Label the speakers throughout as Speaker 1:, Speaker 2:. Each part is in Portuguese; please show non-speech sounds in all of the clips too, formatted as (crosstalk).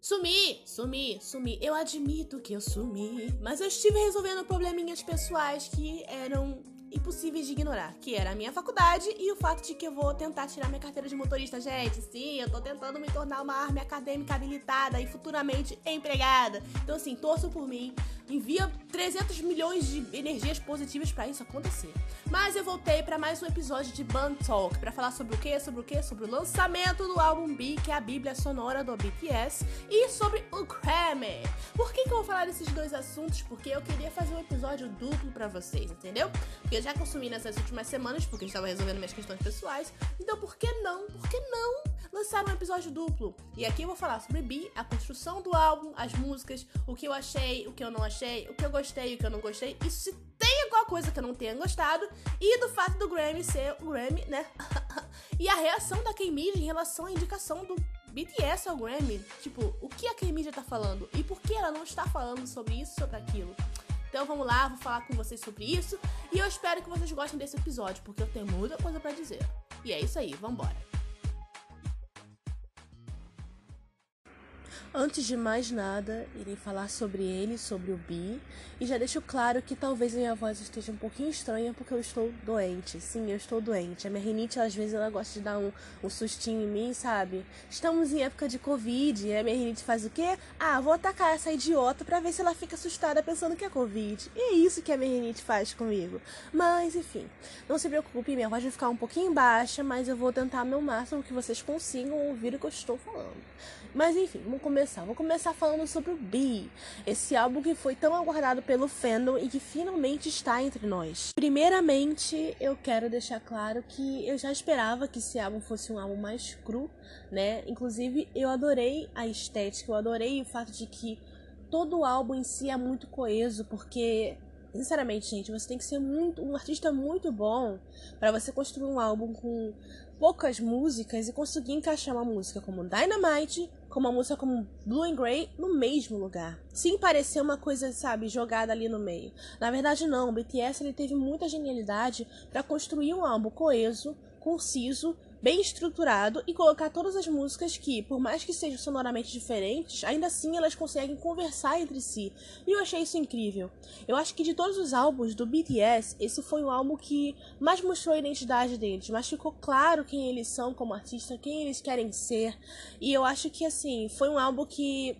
Speaker 1: Sumi, sumi, sumi. Eu admito que eu sumi. Mas eu estive resolvendo probleminhas pessoais que eram impossíveis de ignorar, que era a minha faculdade e o fato de que eu vou tentar tirar minha carteira de motorista. Gente, sim, eu tô tentando me tornar uma arma acadêmica habilitada e futuramente empregada. Então, assim, torço por mim, envia 300 milhões de energias positivas para isso acontecer. Mas eu voltei para mais um episódio de Band Talk para falar sobre o que, sobre o que, sobre o lançamento do álbum B, que é a Bíblia sonora do BTS, e sobre o Grammy. Por que, que eu vou falar desses dois assuntos? Porque eu queria fazer um episódio duplo para vocês, entendeu? Porque eu já consumi nessas últimas semanas, porque eu estava resolvendo minhas questões pessoais. Então, por que não? Por que não lançar um episódio duplo? E aqui eu vou falar sobre B, a construção do álbum, as músicas, o que eu achei, o que eu não achei, o que eu gostei, o que eu não gostei. Isso se tem alguma coisa que eu não tenha gostado. E do fato do Grammy ser o Grammy, né? (laughs) e a reação da K-Media em relação à indicação do BTS ao Grammy. Tipo, o que a K-Media tá falando? E por que ela não está falando sobre isso, sobre aquilo? Então vamos lá, vou falar com vocês sobre isso. E eu espero que vocês gostem desse episódio, porque eu tenho muita coisa para dizer. E é isso aí, vambora. Antes de mais nada, irei falar sobre ele, sobre o Bi, e já deixo claro que talvez minha voz esteja um pouquinho estranha porque eu estou doente. Sim, eu estou doente. A minha rinite, às vezes, ela gosta de dar um, um sustinho em mim, sabe? Estamos em época de Covid, e a minha rinite faz o quê? Ah, vou atacar essa idiota pra ver se ela fica assustada pensando que é Covid. E é isso que a minha rinite faz comigo. Mas, enfim, não se preocupe, minha voz vai ficar um pouquinho baixa, mas eu vou tentar meu máximo que vocês consigam ouvir o que eu estou falando. Mas enfim, vamos começar. Vou começar falando sobre o Be, esse álbum que foi tão aguardado pelo fandom e que finalmente está entre nós. Primeiramente, eu quero deixar claro que eu já esperava que esse álbum fosse um álbum mais cru, né? Inclusive, eu adorei a estética, eu adorei o fato de que todo o álbum em si é muito coeso, porque sinceramente, gente, você tem que ser muito um artista muito bom para você construir um álbum com poucas músicas e conseguir encaixar uma música como Dynamite com uma música como Blue and Grey no mesmo lugar. Sem parecer uma coisa, sabe, jogada ali no meio. Na verdade, não. O BTS ele teve muita genialidade para construir um álbum coeso, conciso bem estruturado e colocar todas as músicas que, por mais que sejam sonoramente diferentes, ainda assim elas conseguem conversar entre si. E eu achei isso incrível. Eu acho que de todos os álbuns do BTS, esse foi o álbum que mais mostrou a identidade deles, mas ficou claro quem eles são como artista, quem eles querem ser. E eu acho que assim, foi um álbum que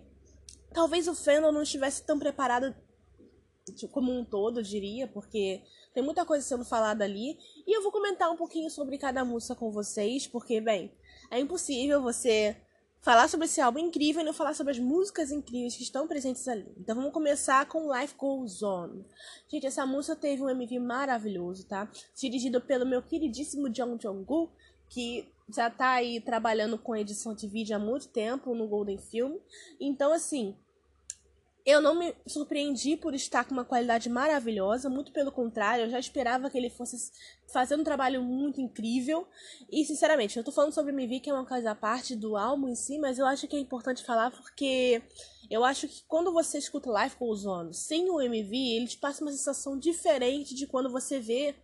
Speaker 1: talvez o fandom não estivesse tão preparado como um todo, eu diria, porque tem muita coisa sendo falada ali. E eu vou comentar um pouquinho sobre cada música com vocês, porque, bem, é impossível você falar sobre esse álbum incrível e não falar sobre as músicas incríveis que estão presentes ali. Então vamos começar com Life Goes On. Gente, essa música teve um MV maravilhoso, tá? Dirigido pelo meu queridíssimo Jung Jong-gu, que já tá aí trabalhando com edição de vídeo há muito tempo no Golden Film. Então, assim, eu não me surpreendi por estar com uma qualidade maravilhosa, muito pelo contrário, eu já esperava que ele fosse fazer um trabalho muito incrível. E, sinceramente, eu tô falando sobre MV, que é uma coisa à parte do álbum em si, mas eu acho que é importante falar porque eu acho que quando você escuta Life Goes On sem o MV, ele te passa uma sensação diferente de quando você vê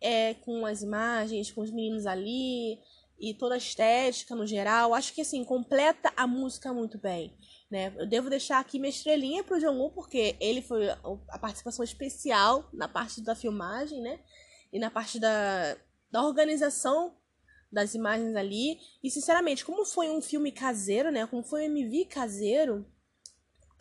Speaker 1: é, com as imagens, com os meninos ali e toda a estética no geral. Acho que, assim, completa a música muito bem. Né? Eu devo deixar aqui minha estrelinha pro Woo, porque ele foi a participação especial na parte da filmagem, né? E na parte da, da organização das imagens ali. E, sinceramente, como foi um filme caseiro, né? Como foi um MV caseiro,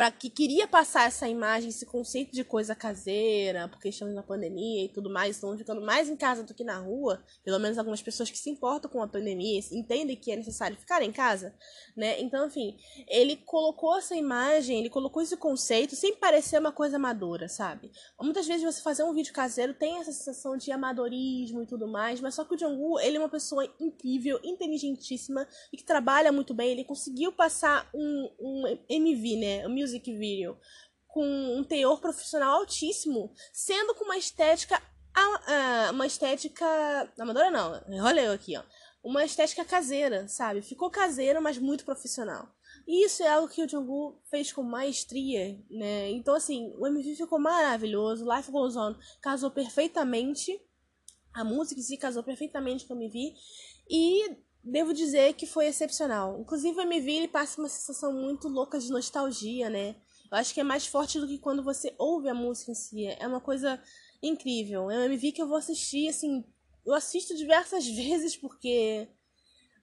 Speaker 1: para que queria passar essa imagem, esse conceito de coisa caseira, porque estamos na pandemia e tudo mais, estão ficando mais em casa do que na rua, pelo menos algumas pessoas que se importam com a pandemia entendem que é necessário ficar em casa, né? Então, enfim, ele colocou essa imagem, ele colocou esse conceito sem parecer uma coisa amadora, sabe? Muitas vezes você fazer um vídeo caseiro tem essa sensação de amadorismo e tudo mais, mas só que o Jungwoo, ele é uma pessoa incrível, inteligentíssima e que trabalha muito bem, ele conseguiu passar um, um MV, né? Um music video com um teor profissional altíssimo, sendo com uma estética uma estética amadora não, olha eu aqui, ó. Uma estética caseira, sabe? Ficou caseiro, mas muito profissional. E isso é algo que o Jungkook fez com maestria, né? Então assim, o MV ficou maravilhoso, Life Goes On casou perfeitamente, a música si casou perfeitamente com o MV e devo dizer que foi excepcional. Inclusive, o MV ele passa uma sensação muito louca de nostalgia, né? Eu acho que é mais forte do que quando você ouve a música em si. É uma coisa incrível. É um MV que eu vou assistir, assim, eu assisto diversas (laughs) vezes porque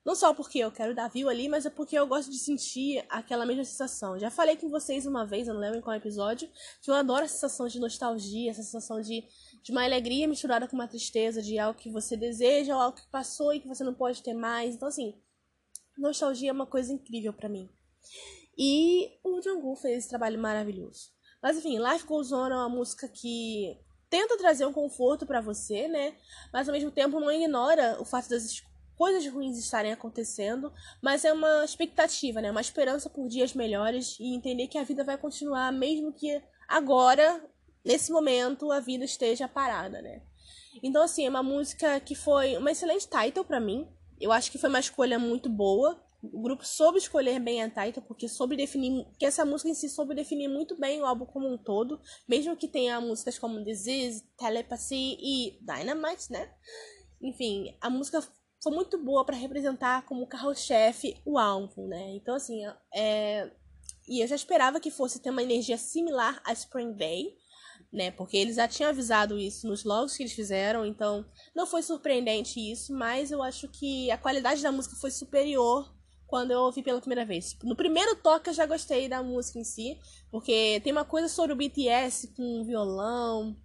Speaker 1: não só porque eu quero dar view ali, mas é porque eu gosto de sentir aquela mesma sensação. Já falei com vocês uma vez, eu não lembro em qual episódio, que eu adoro a sensação de nostalgia, essa sensação de, de uma alegria misturada com uma tristeza, de algo que você deseja ou algo que passou e que você não pode ter mais. Então, assim, nostalgia é uma coisa incrível para mim. E o Jungkook fez esse trabalho maravilhoso. Mas enfim, Life Goes On é uma música que tenta trazer um conforto para você, né? Mas ao mesmo tempo não ignora o fato das coisas ruins estarem acontecendo, mas é uma expectativa, né? Uma esperança por dias melhores e entender que a vida vai continuar mesmo que agora, nesse momento, a vida esteja parada, né? Então assim, é uma música que foi uma excelente title para mim. Eu acho que foi uma escolha muito boa. O grupo soube escolher bem a title, porque soube definir. que essa música em si soube definir muito bem o álbum como um todo. Mesmo que tenha músicas como Disease, Telepathy e Dynamite, né? Enfim, a música foi muito boa para representar como carro-chefe o álbum, né? Então, assim, é... E eu já esperava que fosse ter uma energia similar a Spring Day, né? Porque eles já tinham avisado isso nos logos que eles fizeram, então não foi surpreendente isso, mas eu acho que a qualidade da música foi superior quando eu ouvi pela primeira vez. No primeiro toque eu já gostei da música em si, porque tem uma coisa sobre o BTS com violão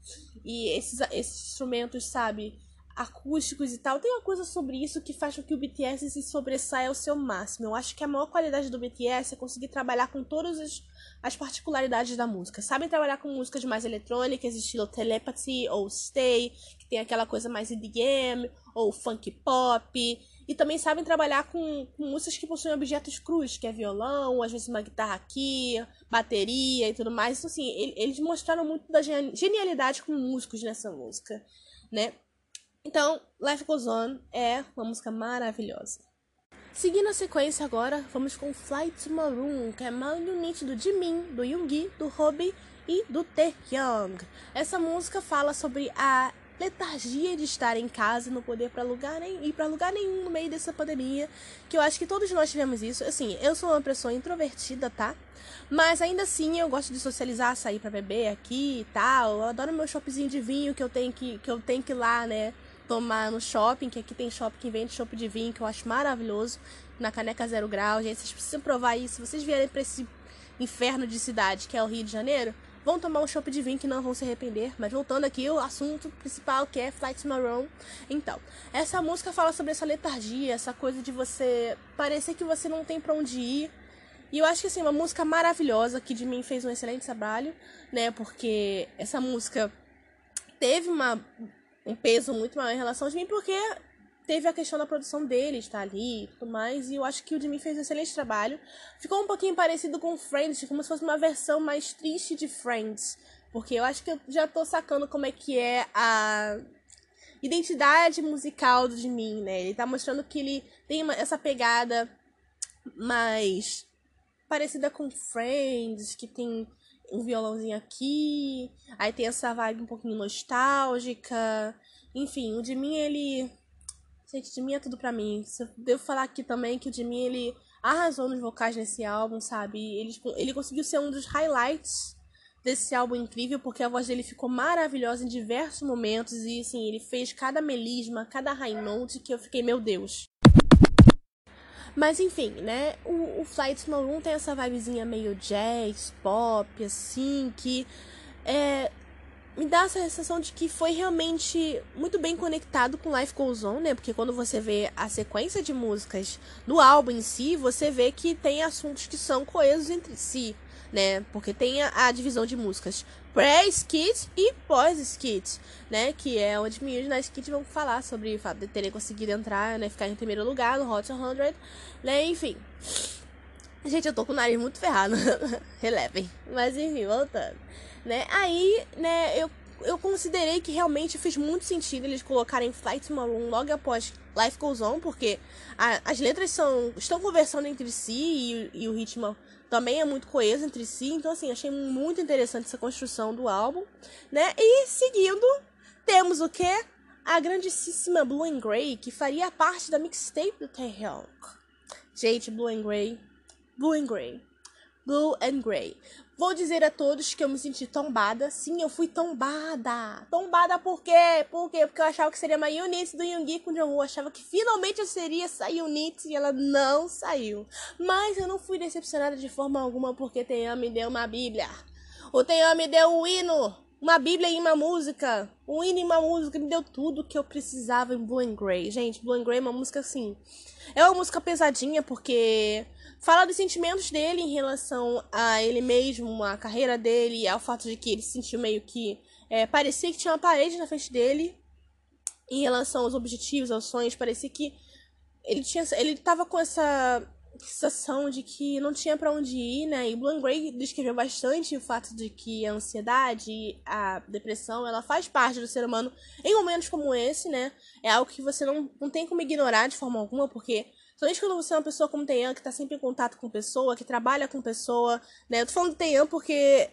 Speaker 1: e esses, esses instrumentos, sabe? acústicos e tal. Tem uma coisa sobre isso que faz com que o BTS se sobressaia ao seu máximo. Eu acho que a maior qualidade do BTS é conseguir trabalhar com todas as, as particularidades da música. Sabem trabalhar com músicas mais eletrônicas, estilo Telepathy ou Stay, que tem aquela coisa mais EDM, ou funk pop. E também sabem trabalhar com, com músicas que possuem objetos crus, que é violão, às vezes uma guitarra aqui, bateria e tudo mais. Então, assim, eles mostraram muito da genialidade como músicos nessa música, né? Então, Life Goes On é uma música maravilhosa. Seguindo a sequência agora, vamos com Flight Maroon, que é uma unit do Jimin, do Yoongi, do Hobi e do Taehyung. Essa música fala sobre a letargia de estar em casa e não poder para lugar nem ir para lugar nenhum no meio dessa pandemia, que eu acho que todos nós tivemos isso. Assim, eu sou uma pessoa introvertida, tá? Mas ainda assim eu gosto de socializar, sair para beber aqui e tal. Eu adoro meu shoppingzinho de vinho que eu tenho que que eu tenho que ir lá, né? Tomar no shopping, que aqui tem shopping que vende chopp de vinho, que eu acho maravilhoso, na Caneca Zero Grau. Gente, vocês precisam provar isso. Se vocês vierem para esse inferno de cidade que é o Rio de Janeiro, vão tomar um chopp de vinho que não vão se arrepender. Mas voltando aqui, o assunto principal que é Flight Maroon. Então, essa música fala sobre essa letargia, essa coisa de você parecer que você não tem para onde ir. E eu acho que assim, uma música maravilhosa que de mim fez um excelente trabalho, né? Porque essa música teve uma um peso muito maior em relação a mim, porque teve a questão da produção dele estar ali e tudo mais, e eu acho que o Jimmy fez um excelente trabalho. Ficou um pouquinho parecido com Friends, como se fosse uma versão mais triste de Friends, porque eu acho que eu já tô sacando como é que é a identidade musical do Jimmy, né? Ele tá mostrando que ele tem uma, essa pegada mais parecida com Friends, que tem um violãozinho aqui, aí tem essa vibe um pouquinho nostálgica. Enfim, o de mim, ele. Gente, de mim é tudo pra mim. Devo falar aqui também que o de mim, ele arrasou nos vocais nesse álbum, sabe? Ele, ele conseguiu ser um dos highlights desse álbum incrível, porque a voz dele ficou maravilhosa em diversos momentos e assim, ele fez cada melisma, cada high note que eu fiquei, meu Deus. Mas enfim, né? O, o Flight Maroon tem essa vibezinha meio jazz, pop, assim, que é, me dá essa sensação de que foi realmente muito bem conectado com Life Goes On, né? Porque quando você vê a sequência de músicas do álbum em si, você vê que tem assuntos que são coesos entre si, né? Porque tem a, a divisão de músicas pré-skit e pós-skit, né? Que é onde meninos na skit vão falar sobre o fato de terem conseguido entrar, né? Ficar em primeiro lugar no Hot 100, né? Enfim. Gente, eu tô com o nariz muito ferrado. (laughs) Relevem. Mas enfim, voltando. Né? Aí, né, eu, eu considerei que realmente fez muito sentido eles colocarem Flight Maroon logo após Life Goes On, porque a, as letras são, estão conversando entre si e, e o ritmo também é muito coeso entre si. Então, assim, achei muito interessante essa construção do álbum, né? E seguindo, temos o que? a grandíssima Blue and Grey, que faria parte da mixtape do Taehyung. Gente, Blue and Grey, Blue and Grey, Blue and Grey. Vou dizer a todos que eu me senti tombada. Sim, eu fui tombada. Tombada por quê? Por quê? Porque eu achava que seria uma unit do Yoongi com. Eu achava que finalmente eu seria essa unit e ela não saiu. Mas eu não fui decepcionada de forma alguma porque Taeyang me deu uma bíblia. O Taeyang me deu um hino, uma bíblia e uma música. Um hino e uma música. Me deu tudo que eu precisava em Blue and Grey. Gente, Blue and Grey é uma música assim... É uma música pesadinha porque fala dos sentimentos dele em relação a ele mesmo, a carreira dele, ao fato de que ele se sentiu meio que. É, parecia que tinha uma parede na frente dele em relação aos objetivos, aos sonhos. Parecia que ele tinha ele tava com essa sensação de que não tinha para onde ir, né? E Blue Gray descreveu bastante o fato de que a ansiedade, a depressão, ela faz parte do ser humano em momentos como esse, né? É algo que você não, não tem como ignorar de forma alguma, porque Somente quando você é uma pessoa como Teian, que tá sempre em contato com pessoa, que trabalha com pessoa, né? Eu tô falando Teian porque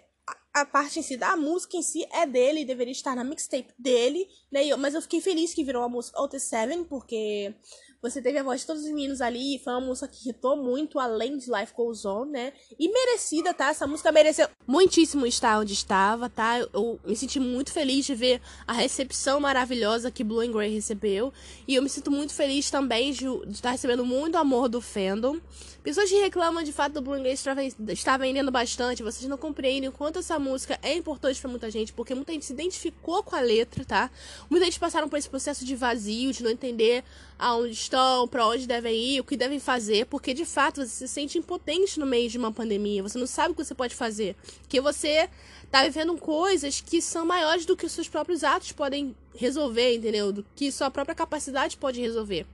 Speaker 1: a parte em si da música em si é dele, deveria estar na mixtape dele, né? mas eu fiquei feliz que virou a música Out 7, porque você teve a voz de todos os meninos ali. Foi uma música que hitou muito além de Life Goes On, né? E merecida, tá? Essa música mereceu muitíssimo estar onde estava, tá? Eu me senti muito feliz de ver a recepção maravilhosa que Blue and Grey recebeu. E eu me sinto muito feliz também de, de estar recebendo muito amor do fandom. Pessoas que reclamam de fato do Blue estar, estar vendendo bastante. Vocês não compreendem o quanto essa música é importante para muita gente, porque muita gente se identificou com a letra, tá? Muita gente passaram por esse processo de vazio, de não entender aonde estão, para onde devem ir, o que devem fazer, porque de fato você se sente impotente no meio de uma pandemia, você não sabe o que você pode fazer, que você tá vivendo coisas que são maiores do que os seus próprios atos podem resolver, entendeu? Do que sua própria capacidade pode resolver.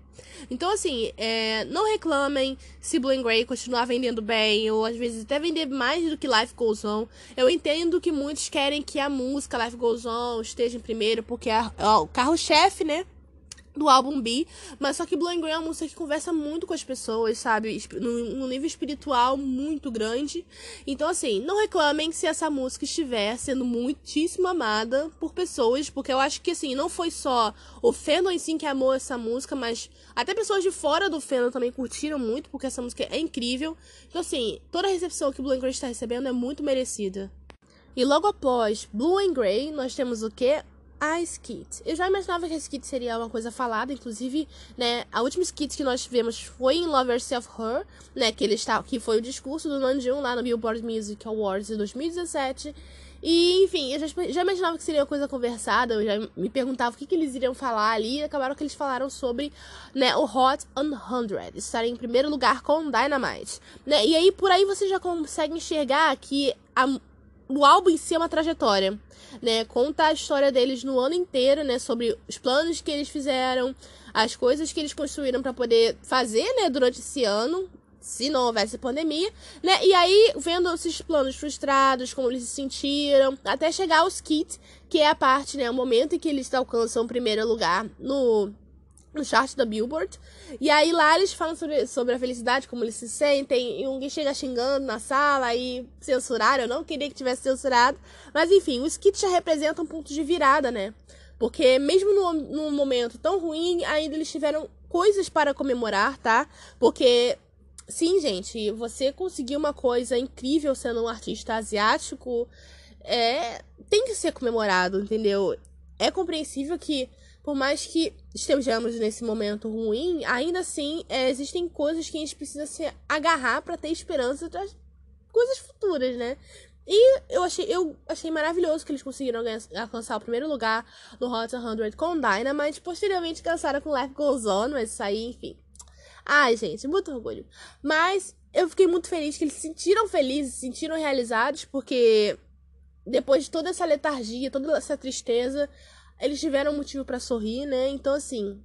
Speaker 1: Então, assim, é, não reclamem se Blue Grey continuar vendendo bem, ou às vezes até vender mais do que Life Goes On. Eu entendo que muitos querem que a música Life Goes On esteja em primeiro, porque é, é o carro-chefe, né? Do álbum B, mas só que Blue and Grey é uma música que conversa muito com as pessoas, sabe? Num, nível espiritual muito grande. Então, assim, não reclamem se essa música estiver sendo muitíssimo amada por pessoas, porque eu acho que, assim, não foi só o fandom em si que amou essa música, mas até pessoas de fora do fandom também curtiram muito, porque essa música é incrível. Então, assim, toda a recepção que Blue and Grey está recebendo é muito merecida. E logo após Blue and Grey, nós temos o que? A skit. Eu já imaginava que a skit seria uma coisa falada, inclusive, né, a última skit que nós tivemos foi em Love Yourself Her, né, que ele está, que foi o discurso do Namjoon lá no Billboard Music Awards de 2017. E, enfim, eu já, já, imaginava que seria uma coisa conversada, eu já me perguntava o que, que eles iriam falar ali, e acabaram que eles falaram sobre, né, o Hot 100, estar em primeiro lugar com Dynamite, né, e aí por aí você já consegue enxergar que a, o álbum em si é uma trajetória, né? Conta a história deles no ano inteiro, né? Sobre os planos que eles fizeram, as coisas que eles construíram para poder fazer, né? Durante esse ano, se não houvesse pandemia, né? E aí, vendo esses planos frustrados, como eles se sentiram, até chegar aos kits, que é a parte, né? O momento em que eles alcançam o primeiro lugar no no chart da Billboard. E aí lá eles falam sobre, sobre a felicidade, como eles se sentem. E alguém chega xingando na sala e censuraram. Eu não queria que tivesse censurado. Mas enfim, os kits já representam um ponto de virada, né? Porque mesmo no, num momento tão ruim, ainda eles tiveram coisas para comemorar, tá? Porque, sim, gente, você conseguir uma coisa incrível sendo um artista asiático é tem que ser comemorado, entendeu? É compreensível que por mais que estejamos nesse momento ruim, ainda assim é, existem coisas que a gente precisa se agarrar para ter esperança das coisas futuras, né? E eu achei, eu achei maravilhoso que eles conseguiram alcançar o primeiro lugar no Hot 100 com Dynamite. Posteriormente cansaram com Life Goes On, mas isso aí, enfim. Ai, gente, muito orgulho. Mas eu fiquei muito feliz que eles se sentiram felizes, se sentiram realizados, porque depois de toda essa letargia, toda essa tristeza, eles tiveram motivo para sorrir, né? Então, assim,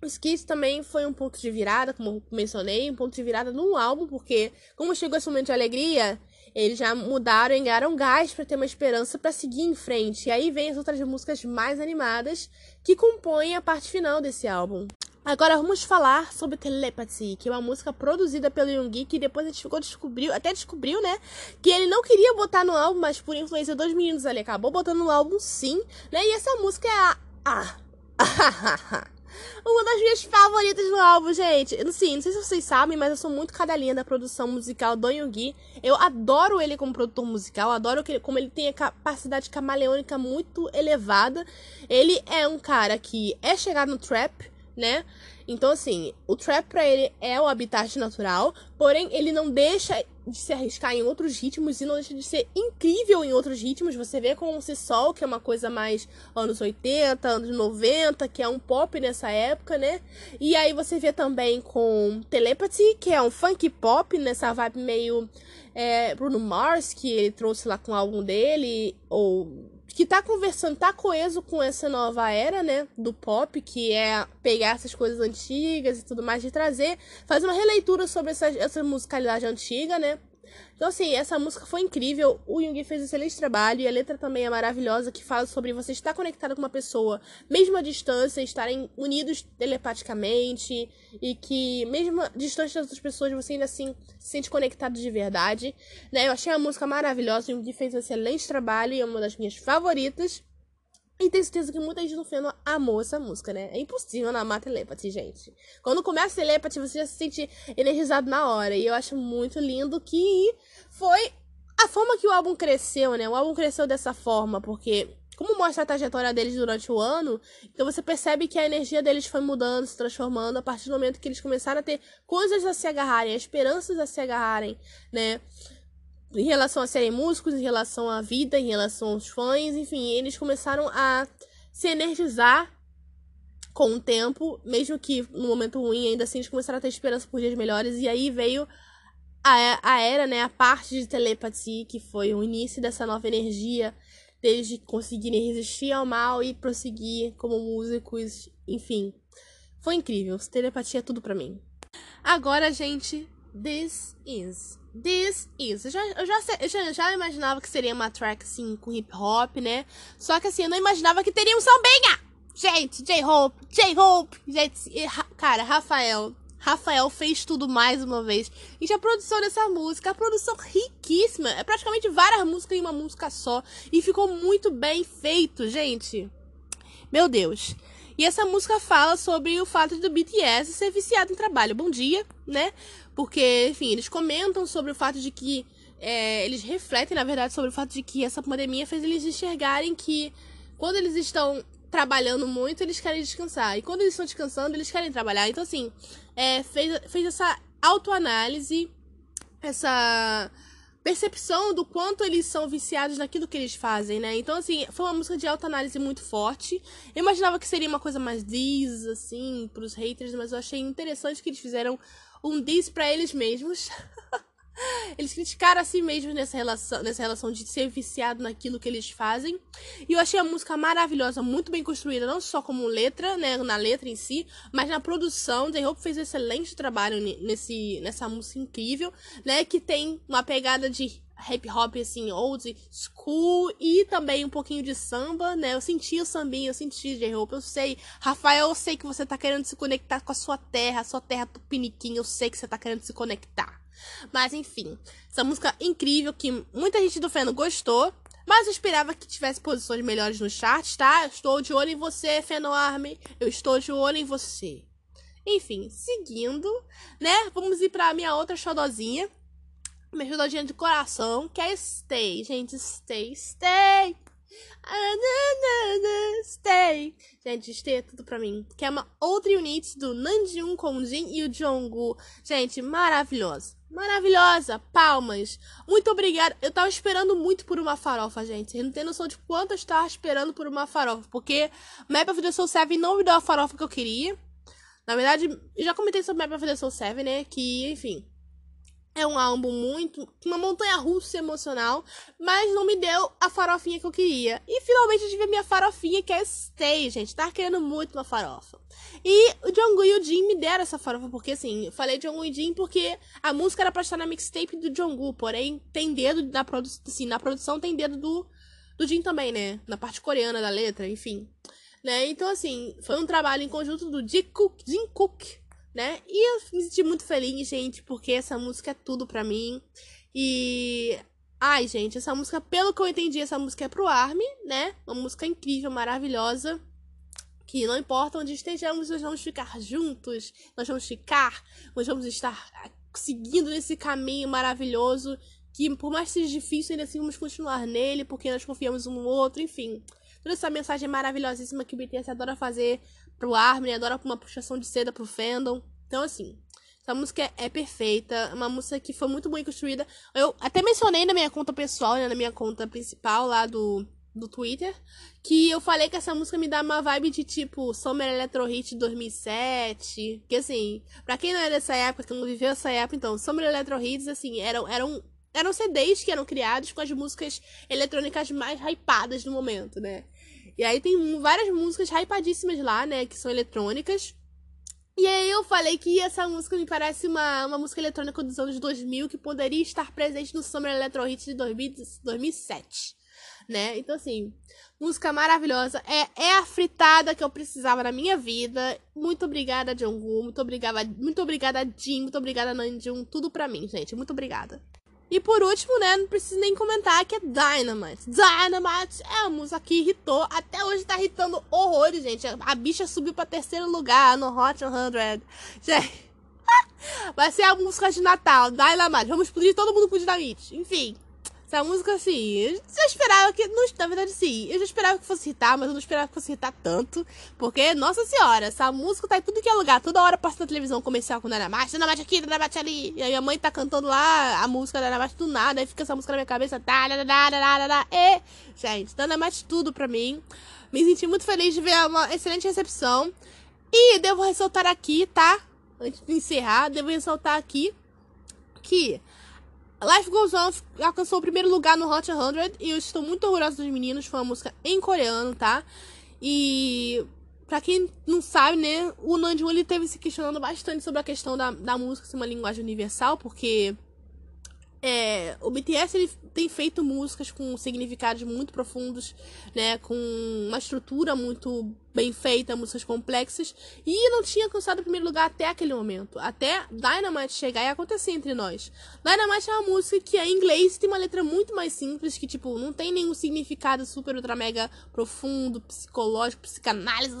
Speaker 1: o Skits também foi um ponto de virada, como mencionei, um ponto de virada no álbum, porque como chegou esse momento de alegria, eles já mudaram e ganharam gás para ter uma esperança para seguir em frente. E aí vem as outras músicas mais animadas que compõem a parte final desse álbum. Agora vamos falar sobre Telepathy, que é uma música produzida pelo Yoongi, que depois a gente ficou descobriu, até descobriu, né, que ele não queria botar no álbum, mas por influência dos meninos ele acabou botando no álbum sim, né? E essa música é a, a (laughs) Uma das minhas favoritas no álbum, gente. Sim, não sei se vocês sabem, mas eu sou muito cadelinha da produção musical do Yoongi. Eu adoro ele como produtor musical, adoro que, como ele tem a capacidade camaleônica muito elevada. Ele é um cara que é chegado no trap, né? Então, assim, o trap pra ele é o habitat natural, porém ele não deixa de se arriscar em outros ritmos e não deixa de ser incrível em outros ritmos. Você vê com o Se Sol, que é uma coisa mais anos 80, anos 90, que é um pop nessa época, né? E aí você vê também com Telepathy, que é um funk pop, nessa vibe meio é, Bruno Mars, que ele trouxe lá com o álbum dele, ou que tá conversando, tá coeso com essa nova era, né, do pop, que é pegar essas coisas antigas e tudo mais, de trazer, fazer uma releitura sobre essa, essa musicalidade antiga, né, então, assim, essa música foi incrível. O Jung fez um excelente trabalho e a letra também é maravilhosa, que fala sobre você estar conectado com uma pessoa, mesmo à distância, estarem unidos telepaticamente e que, mesmo distante das outras pessoas, você ainda assim se sente conectado de verdade. Né? Eu achei a música maravilhosa. O Jung fez um excelente trabalho e é uma das minhas favoritas. E tenho certeza que muita gente no feno amou essa música, né? É impossível não amar Telepathy, gente. Quando começa Telepathy, você já se sente energizado na hora. E eu acho muito lindo que foi a forma que o álbum cresceu, né? O álbum cresceu dessa forma, porque como mostra a trajetória deles durante o ano, então você percebe que a energia deles foi mudando, se transformando a partir do momento que eles começaram a ter coisas a se agarrarem, esperanças a se agarrarem, né? Em relação a serem músicos, em relação à vida, em relação aos fãs, enfim, eles começaram a se energizar com o tempo, mesmo que no momento ruim, ainda assim eles começaram a ter esperança por dias melhores, e aí veio a, a era, né, a parte de telepatia, que foi o início dessa nova energia, deles de conseguirem resistir ao mal e prosseguir como músicos, enfim. Foi incrível, telepatia é tudo para mim. Agora, gente, this is This is. Eu já, eu já, eu já, já imaginava que seria uma track, assim, com hip hop, né? Só que, assim, eu não imaginava que teria um sambinha! Gente, J-Hope, J-Hope, gente, cara, Rafael. Rafael fez tudo mais uma vez. E a produção dessa música, a produção riquíssima. É praticamente várias músicas em uma música só. E ficou muito bem feito, gente. Meu Deus. E essa música fala sobre o fato do BTS ser viciado em trabalho. Bom dia, né? Porque, enfim, eles comentam sobre o fato de que. É, eles refletem, na verdade, sobre o fato de que essa pandemia fez eles enxergarem que quando eles estão trabalhando muito, eles querem descansar. E quando eles estão descansando, eles querem trabalhar. Então, assim, é, fez, fez essa autoanálise, essa percepção do quanto eles são viciados naquilo que eles fazem, né? Então, assim, foi uma música de autoanálise muito forte. Eu imaginava que seria uma coisa mais diz, assim, pros haters, mas eu achei interessante que eles fizeram um diz para eles mesmos. (laughs) Eles criticaram a si mesmos nessa relação, nessa relação de ser viciado naquilo que eles fazem. E eu achei a música maravilhosa, muito bem construída, não só como letra, né, na letra em si, mas na produção. The Hope fez um excelente trabalho nesse, nessa música incrível, né, que tem uma pegada de hip hop assim, old school e também um pouquinho de samba, né? Eu senti o sambinho, eu senti J-Hope, eu sei. Rafael, eu sei que você tá querendo se conectar com a sua terra, a sua terra tupiniquim, eu sei que você tá querendo se conectar. Mas enfim, essa música incrível que muita gente do Feno gostou. Mas eu esperava que tivesse posições melhores no chart, tá? Estou de olho em você, Feno Army. Eu estou de olho em você. Enfim, seguindo, né? Vamos ir pra minha outra xodozinha. Minha xodozinha de coração, que é Stay. Gente, Stay, Stay. Stay. Gente, stay é tudo pra mim. Que é uma outra unit do Nanjun com o Jin e o Jonggu. Gente, maravilhosa. Maravilhosa. Palmas. Muito obrigada. Eu tava esperando muito por uma farofa, gente. Eu não tenho noção de quanto eu estava esperando por uma farofa. Porque Map of the Soul 7 não me deu a farofa que eu queria. Na verdade, eu já comentei sobre Map of the Soul 7, né? Que, enfim é um álbum muito. uma montanha russa emocional, mas não me deu a farofinha que eu queria. E finalmente eu tive a minha farofinha, que é Stay, gente. Tava querendo muito uma farofa. E o Jungkook e o Jin me deram essa farofa, porque assim, eu falei Jungkook e Jin porque a música era pra estar na mixtape do Jungkook, porém tem dedo na produção, assim, na produção tem dedo do, do Jin também, né? Na parte coreana da letra, enfim. Né? Então, assim, foi um trabalho em conjunto do Jungkook, Jungkook né? E eu me senti muito feliz, gente, porque essa música é tudo pra mim. E. Ai, gente, essa música, pelo que eu entendi, essa música é pro Army, né? Uma música incrível, maravilhosa. que não importa onde estejamos, nós vamos ficar juntos, nós vamos ficar, nós vamos estar seguindo nesse caminho maravilhoso que por mais seja difícil, ainda assim vamos continuar nele, porque nós confiamos um no outro, enfim. Toda essa mensagem maravilhosíssima que o BTS adora fazer pro Armin, adora uma puxação de seda pro fandom. Então, assim, essa música é perfeita, uma música que foi muito bem construída. Eu até mencionei na minha conta pessoal, né, na minha conta principal lá do, do Twitter, que eu falei que essa música me dá uma vibe de tipo Summer Electro Hit 2007. Que assim, pra quem não é dessa época, que não viveu essa época, então, Summer Electro Hits, assim, eram, eram, eram CDs que eram criados com as músicas eletrônicas mais hypadas do momento, né? E aí tem várias músicas hypadíssimas lá, né, que são eletrônicas. E aí eu falei que essa música me parece uma, uma música eletrônica dos anos 2000 que poderia estar presente no Summer Electro Hits de 2000, 2007 né? Então, assim, música maravilhosa. É, é a fritada que eu precisava na minha vida. Muito obrigada, Jungwoo. Muito obrigada, muito obrigada, Jin. Muito obrigada, Nanjun. Tudo pra mim, gente. Muito obrigada. E por último, né, não preciso nem comentar que é Dynamite. Dynamite é a música que irritou, até hoje tá irritando horrores, gente. A bicha subiu pra terceiro lugar no Hot 100. Gente, (laughs) vai ser a música de Natal, Dynamite. Vamos explodir todo mundo com dinamite. Enfim, essa música, assim, eu já esperava que. Na verdade, sim, eu já esperava que fosse irritar, mas eu não esperava que fosse irritar tanto. Porque, nossa senhora, essa música tá em tudo que é lugar. Toda hora passa na televisão comercial com Dynamite, Dynamite aqui, Dynamite ali. E aí a mãe tá cantando lá a música Dynamite do nada, aí fica essa música na minha cabeça. Da, da, da, da, E, gente, Dynamite tudo pra mim. Me senti muito feliz de ver uma excelente recepção. E devo ressaltar aqui, tá? Antes de encerrar, devo ressaltar aqui que Life Goes On alcançou o primeiro lugar no Hot 100 e eu estou muito orgulhosa dos meninos. Foi uma música em coreano, tá? E pra quem não sabe, né, o Nanjun ele teve se questionando bastante sobre a questão da, da música ser uma linguagem universal, porque é, o BTS ele tem feito músicas com significados muito profundos, né, com uma estrutura muito bem feita, músicas complexas, e não tinha alcançado o primeiro lugar até aquele momento, até Dynamite chegar e acontecer entre nós. Dynamite é uma música que é em inglês, tem uma letra muito mais simples, que tipo, não tem nenhum significado super ultra mega profundo, psicológico, psicanálise,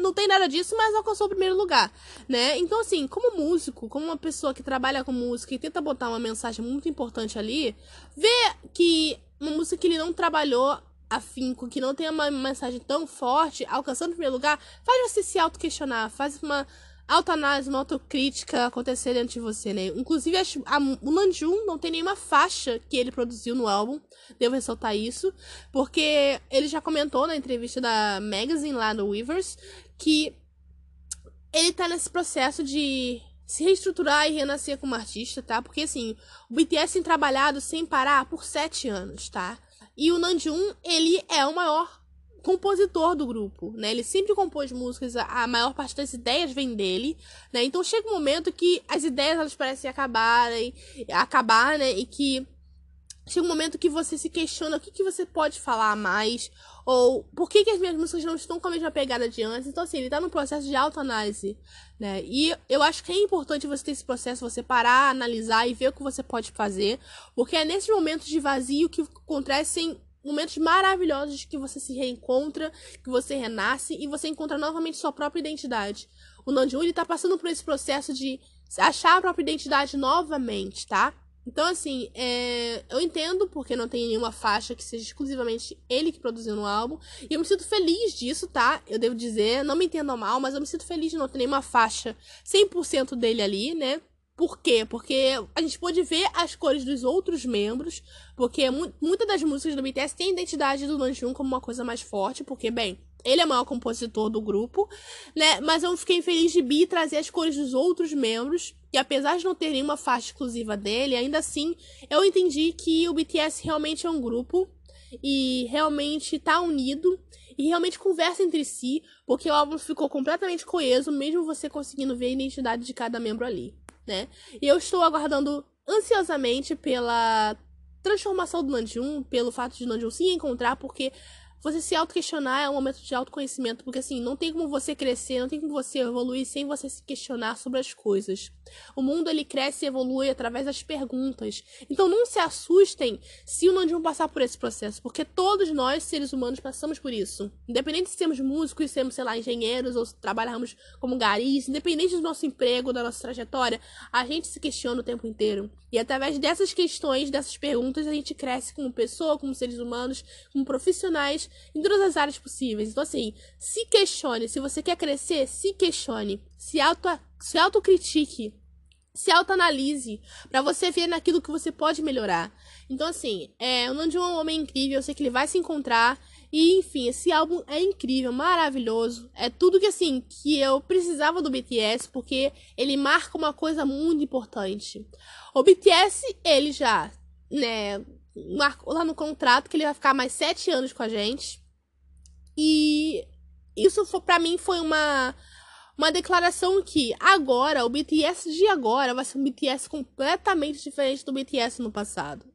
Speaker 1: não tem nada disso, mas alcançou o primeiro lugar, né? Então assim, como músico, como uma pessoa que trabalha com música e tenta botar uma mensagem muito importante ali, ver que uma música que ele não trabalhou afinco, que não tem uma mensagem tão forte, alcançando o primeiro lugar, faz você se auto-questionar, faz uma autoanálise, uma autocrítica acontecer dentro de você, né? Inclusive, a, o Nanjum não tem nenhuma faixa que ele produziu no álbum, devo ressaltar isso, porque ele já comentou na entrevista da Magazine lá no Weavers que ele tá nesse processo de se reestruturar e renascer como artista, tá? Porque assim, o BTS tem trabalhado sem parar por sete anos, tá? E o Nanjum, ele é o maior compositor do grupo, né? Ele sempre compôs músicas, a maior parte das ideias vem dele, né? Então chega um momento que as ideias elas parecem acabarem, acabar, né? E que chega um momento que você se questiona o que, que você pode falar mais, ou por que, que as minhas músicas não estão com a mesma pegada de antes. Então, assim, ele tá num processo de autoanálise, né? E eu acho que é importante você ter esse processo, você parar, analisar e ver o que você pode fazer, porque é nesses momentos de vazio que acontecem momentos maravilhosos que você se reencontra, que você renasce e você encontra novamente sua própria identidade. O Nanjun, ele tá passando por esse processo de achar a própria identidade novamente, tá? Então, assim, é... eu entendo porque não tem nenhuma faixa que seja exclusivamente ele que produziu no álbum. E eu me sinto feliz disso, tá? Eu devo dizer, não me entendam mal, mas eu me sinto feliz de não ter nenhuma faixa 100% dele ali, né? Por quê? Porque a gente pode ver as cores dos outros membros, porque mu muitas das músicas do BTS têm a identidade do Nanjun como uma coisa mais forte, porque, bem, ele é o maior compositor do grupo, né? Mas eu fiquei feliz de Bi trazer as cores dos outros membros, e apesar de não ter nenhuma faixa exclusiva dele, ainda assim eu entendi que o BTS realmente é um grupo e realmente tá unido e realmente conversa entre si, porque o álbum ficou completamente coeso, mesmo você conseguindo ver a identidade de cada membro ali né? E eu estou aguardando ansiosamente pela transformação do Nanjum, pelo fato de Nanjum se encontrar, porque você se auto-questionar é um momento de autoconhecimento, porque assim, não tem como você crescer, não tem como você evoluir sem você se questionar sobre as coisas. O mundo ele cresce e evolui através das perguntas. Então não se assustem se o Nandinho passar por esse processo, porque todos nós, seres humanos, passamos por isso. Independente se sermos músicos, se sermos, sei lá, engenheiros ou se trabalharmos como garis, independente do nosso emprego, da nossa trajetória, a gente se questiona o tempo inteiro. E através dessas questões, dessas perguntas, a gente cresce como pessoa, como seres humanos, como profissionais, em todas as áreas possíveis. Então, assim, se questione. Se você quer crescer, se questione. Se, auto, se autocritique. Se autoanalise. para você ver naquilo que você pode melhorar. Então, assim, é, o Nandi é um homem incrível. Eu sei que ele vai se encontrar. E, enfim, esse álbum é incrível, maravilhoso. É tudo que, assim, que eu precisava do BTS, porque ele marca uma coisa muito importante. O BTS, ele já, né, marcou lá no contrato que ele vai ficar mais sete anos com a gente. E isso para mim foi uma uma declaração que agora o BTS de agora vai ser um BTS completamente diferente do BTS no passado.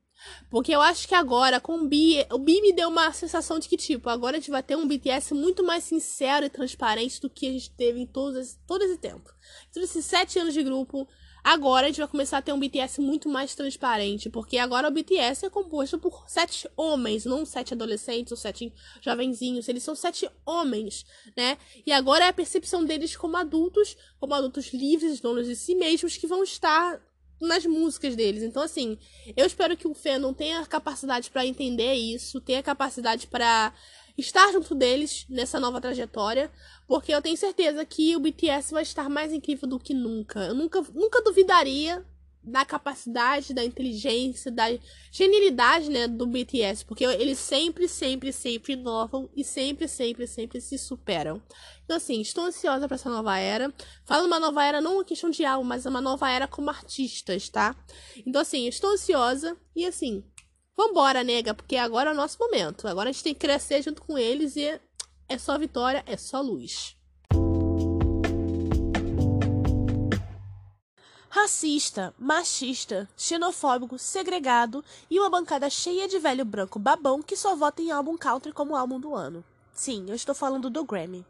Speaker 1: Porque eu acho que agora, com o Bi, o Bi me deu uma sensação de que, tipo, agora a gente vai ter um BTS muito mais sincero e transparente do que a gente teve em todo esse, todo esse tempo. Todos esses sete anos de grupo, Agora a gente vai começar a ter um BTS muito mais transparente, porque agora o BTS é composto por sete homens, não sete adolescentes ou sete jovenzinhos, eles são sete homens, né? E agora é a percepção deles como adultos, como adultos livres, donos de si mesmos, que vão estar nas músicas deles. Então, assim, eu espero que o fandom tenha capacidade para entender isso, tenha capacidade para estar junto deles nessa nova trajetória, porque eu tenho certeza que o BTS vai estar mais incrível do que nunca. Eu nunca, nunca duvidaria da capacidade, da inteligência, da genialidade, né, do BTS, porque eles sempre, sempre, sempre inovam e sempre, sempre, sempre se superam. Então, assim, estou ansiosa para essa nova era. Falo uma nova era não uma questão de algo, mas uma nova era como artistas, tá? Então, assim, estou ansiosa e, assim, Vambora, nega, porque agora é o nosso momento. Agora a gente tem que crescer junto com eles e é só vitória, é só luz. Racista, machista, xenofóbico, segregado e uma bancada cheia de velho branco babão que só vota em álbum country como álbum do ano. Sim, eu estou falando do Grammy.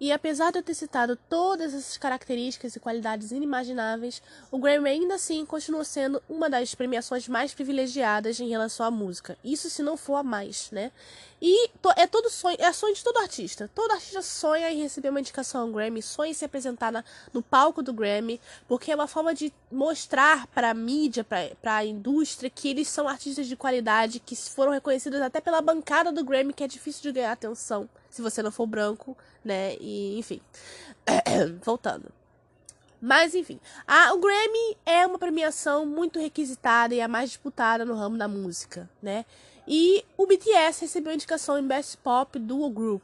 Speaker 1: E apesar de eu ter citado todas essas características e qualidades inimagináveis, o Grammy ainda assim continua sendo uma das premiações mais privilegiadas em relação à música. Isso se não for a mais, né? E é todo sonho, é sonho de todo artista. Todo artista sonha em receber uma indicação ao Grammy, sonha em se apresentar na, no palco do Grammy, porque é uma forma de mostrar para a mídia, para a indústria, que eles são artistas de qualidade, que foram reconhecidos até pela bancada do Grammy, que é difícil de ganhar atenção se você não for branco, né? E enfim. (coughs) Voltando. Mas enfim, a, o Grammy é uma premiação muito requisitada e a mais disputada no ramo da música, né? E o BTS recebeu a indicação em Best Pop Duo Group,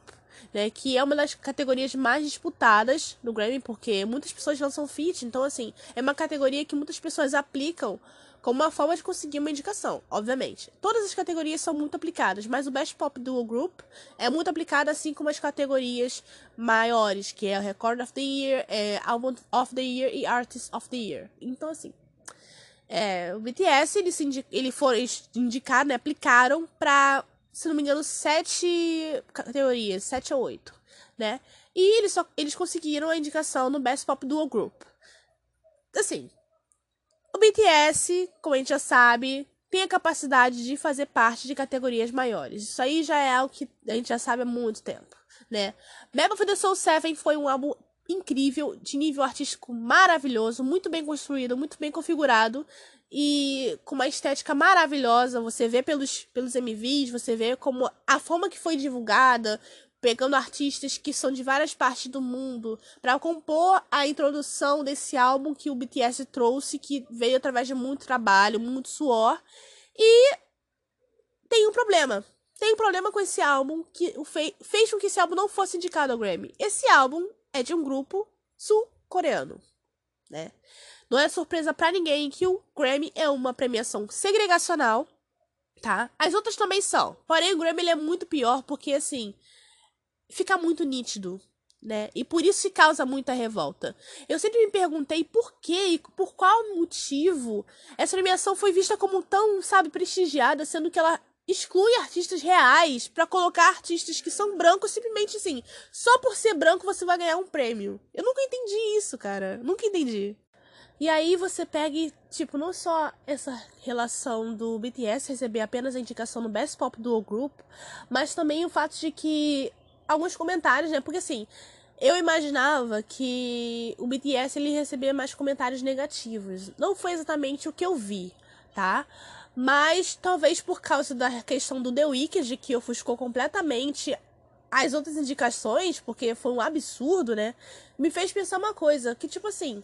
Speaker 1: né? Que é uma das categorias mais disputadas do Grammy, porque muitas pessoas lançam feat, então assim, é uma categoria que muitas pessoas aplicam como uma forma de conseguir uma indicação, obviamente. Todas as categorias são muito aplicadas, mas o Best Pop Duo Group é muito aplicado assim como as categorias maiores, que é Record of the Year, é, Album of the Year e Artist of the Year. Então, assim, é, o BTS, eles, foram indicados, né, aplicaram para, se não me engano, sete categorias, sete ou oito, né? E eles, só, eles conseguiram a indicação no Best Pop Duo Group. Assim, o BTS, como a gente já sabe, tem a capacidade de fazer parte de categorias maiores. Isso aí já é algo que a gente já sabe há muito tempo, né? Map of the Soul 7 foi um álbum incrível, de nível artístico maravilhoso, muito bem construído, muito bem configurado e com uma estética maravilhosa. Você vê pelos, pelos MVs, você vê como a forma que foi divulgada, pegando artistas que são de várias partes do mundo para compor a introdução desse álbum que o BTS trouxe, que veio através de muito trabalho, muito suor. E tem um problema. Tem um problema com esse álbum que fez com que esse álbum não fosse indicado ao Grammy. Esse álbum é de um grupo sul-coreano, né? Não é surpresa para ninguém que o Grammy é uma premiação segregacional, tá? As outras também são. Porém, o Grammy é muito pior porque assim, fica muito nítido, né? E por isso se causa muita revolta. Eu sempre me perguntei por quê e por qual motivo essa premiação foi vista como tão, sabe, prestigiada, sendo que ela exclui artistas reais para colocar artistas que são brancos simplesmente assim, só por ser branco você vai ganhar um prêmio. Eu nunca entendi isso, cara. Nunca entendi. E aí você pega e, tipo, não só essa relação do BTS receber apenas a indicação no Best Pop Duo Group, mas também o fato de que alguns comentários, né? Porque assim, eu imaginava que o BTS ele recebia mais comentários negativos. Não foi exatamente o que eu vi, tá? Mas talvez por causa da questão do The Wicked, que ofuscou completamente as outras indicações, porque foi um absurdo, né? Me fez pensar uma coisa, que tipo assim,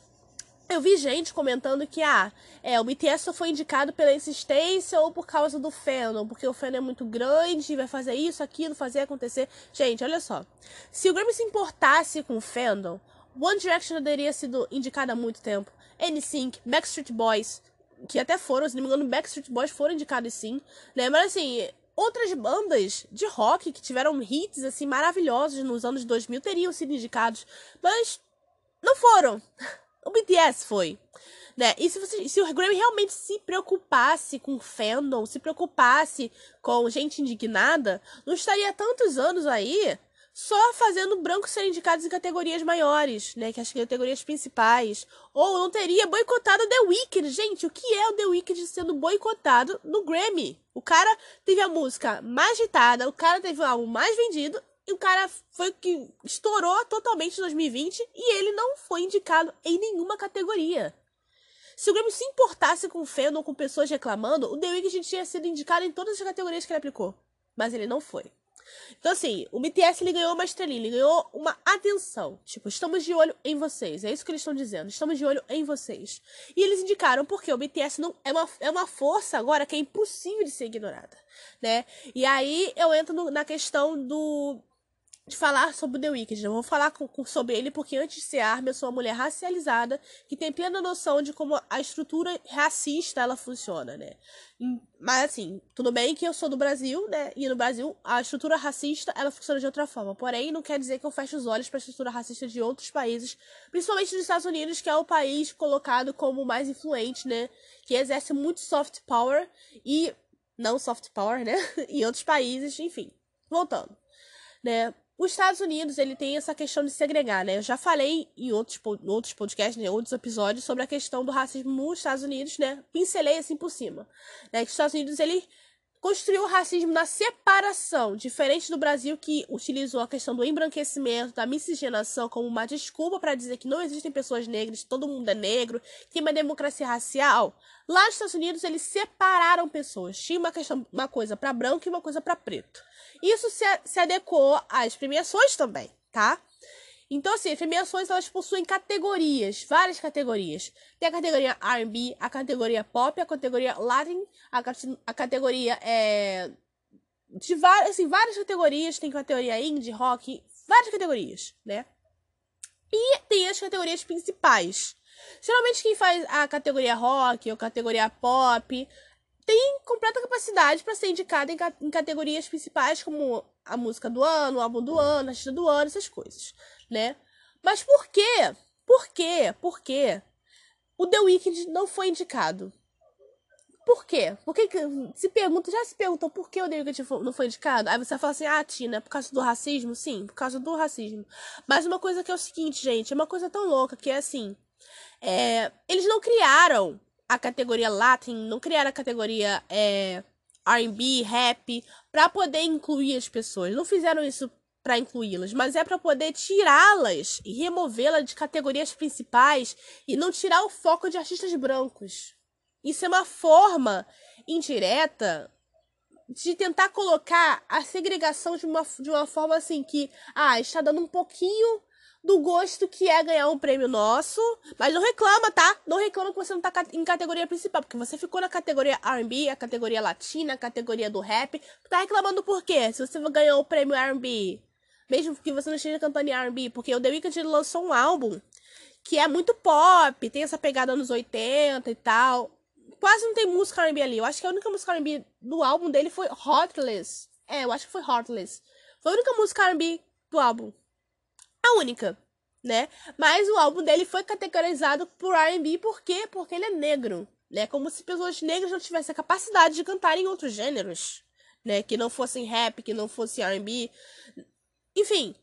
Speaker 1: eu vi gente comentando que, ah, é, o BTS só foi indicado pela insistência ou por causa do fandom, porque o fandom é muito grande, vai fazer isso, aquilo, fazer acontecer. Gente, olha só. Se o Grammy se importasse com o fandom, One Direction teria sido indicado há muito tempo. NSYNC, Backstreet Boys, que até foram, se não me engano, Backstreet Boys foram indicados sim, né? Mas assim, outras bandas de rock que tiveram hits assim maravilhosos nos anos 2000 teriam sido indicados, mas não foram. (laughs) O BTS foi. Né? E se, você, se o Grammy realmente se preocupasse com fandom, se preocupasse com gente indignada, não estaria tantos anos aí só fazendo brancos serem indicados em categorias maiores, né? Que as categorias principais. Ou não teria boicotado The Weeknd. Gente, o que é o The Weeknd sendo boicotado no Grammy? O cara teve a música mais agitada, o cara teve o álbum mais vendido e o cara foi que estourou totalmente em 2020 e ele não foi indicado em nenhuma categoria. Se o Grammy se importasse com o fandom, com pessoas reclamando, o The Weeknd tinha sido indicado em todas as categorias que ele aplicou. Mas ele não foi. Então, assim, o BTS ele ganhou uma estrelinha, ele ganhou uma atenção. Tipo, estamos de olho em vocês. É isso que eles estão dizendo. Estamos de olho em vocês. E eles indicaram porque o BTS não é uma, é uma força agora que é impossível de ser ignorada, né? E aí eu entro no, na questão do de falar sobre o The Wicked. Eu vou falar com, com, sobre ele porque antes de ser arma, eu sou uma mulher racializada que tem plena noção de como a estrutura racista ela funciona, né? Mas assim, tudo bem que eu sou do Brasil, né? E no Brasil a estrutura racista ela funciona de outra forma. Porém, não quer dizer que eu feche os olhos para a estrutura racista de outros países, principalmente dos Estados Unidos, que é o país colocado como mais influente, né? Que exerce muito soft power e não soft power, né? (laughs) em outros países, enfim. Voltando, né? Os Estados Unidos, ele tem essa questão de segregar, né? Eu já falei em outros, outros podcasts, né, outros episódios sobre a questão do racismo nos Estados Unidos, né? Pincelei assim por cima. Né? Que os Estados Unidos, ele construiu o racismo na separação, diferente do Brasil que utilizou a questão do embranquecimento, da miscigenação como uma desculpa para dizer que não existem pessoas negras, todo mundo é negro, que uma democracia racial. Lá nos Estados Unidos eles separaram pessoas, tinha uma questão, uma coisa para branco e uma coisa para preto. Isso se, se adequou às premiações também, tá? Então, assim, as premiações elas possuem categorias, várias categorias. Tem a categoria R&B, a categoria pop, a categoria Latin, a, a categoria é de várias, assim, várias categorias. Tem categoria indie, rock, várias categorias, né? E tem as categorias principais. Geralmente quem faz a categoria rock ou categoria pop tem completa capacidade para ser indicada em, em, categorias principais como a música do ano, o álbum do ano, a artista do ano, essas coisas, né? Mas por quê? Por quê? Por quê? O The Weeknd não foi indicado. Por quê? Por que se pergunta, já se perguntou por que o The Weeknd não foi indicado? Aí você fala assim: "Ah, Tina, é por causa do racismo?" Sim, por causa do racismo. Mas uma coisa que é o seguinte, gente, é uma coisa tão louca que é assim, é, eles não criaram a categoria Latin, não criaram a categoria é, R&B, rap, para poder incluir as pessoas. Não fizeram isso para incluí-las, mas é para poder tirá-las e removê-las de categorias principais e não tirar o foco de artistas brancos. Isso é uma forma indireta de tentar colocar a segregação de uma, de uma forma assim que ah, está dando um pouquinho do gosto que é ganhar um prêmio nosso. Mas não reclama, tá? Não reclama que você não tá em categoria principal, porque você ficou na categoria RB, a categoria latina, a categoria do rap. Tá reclamando por quê? Se você ganhou o prêmio RB. Mesmo que você não esteja cantando RB, porque o The Weeknd lançou um álbum que é muito pop, tem essa pegada anos 80 e tal. Quase não tem música R&B ali. Eu acho que a única música R&B do álbum dele foi Heartless. É, eu acho que foi Heartless. Foi a única música R&B do álbum a única, né? Mas o álbum dele foi categorizado por R&B por quê? Porque ele é negro, né? Como se pessoas negras não tivessem a capacidade de cantar em outros gêneros, né? Que não fossem rap, que não fosse R&B, enfim,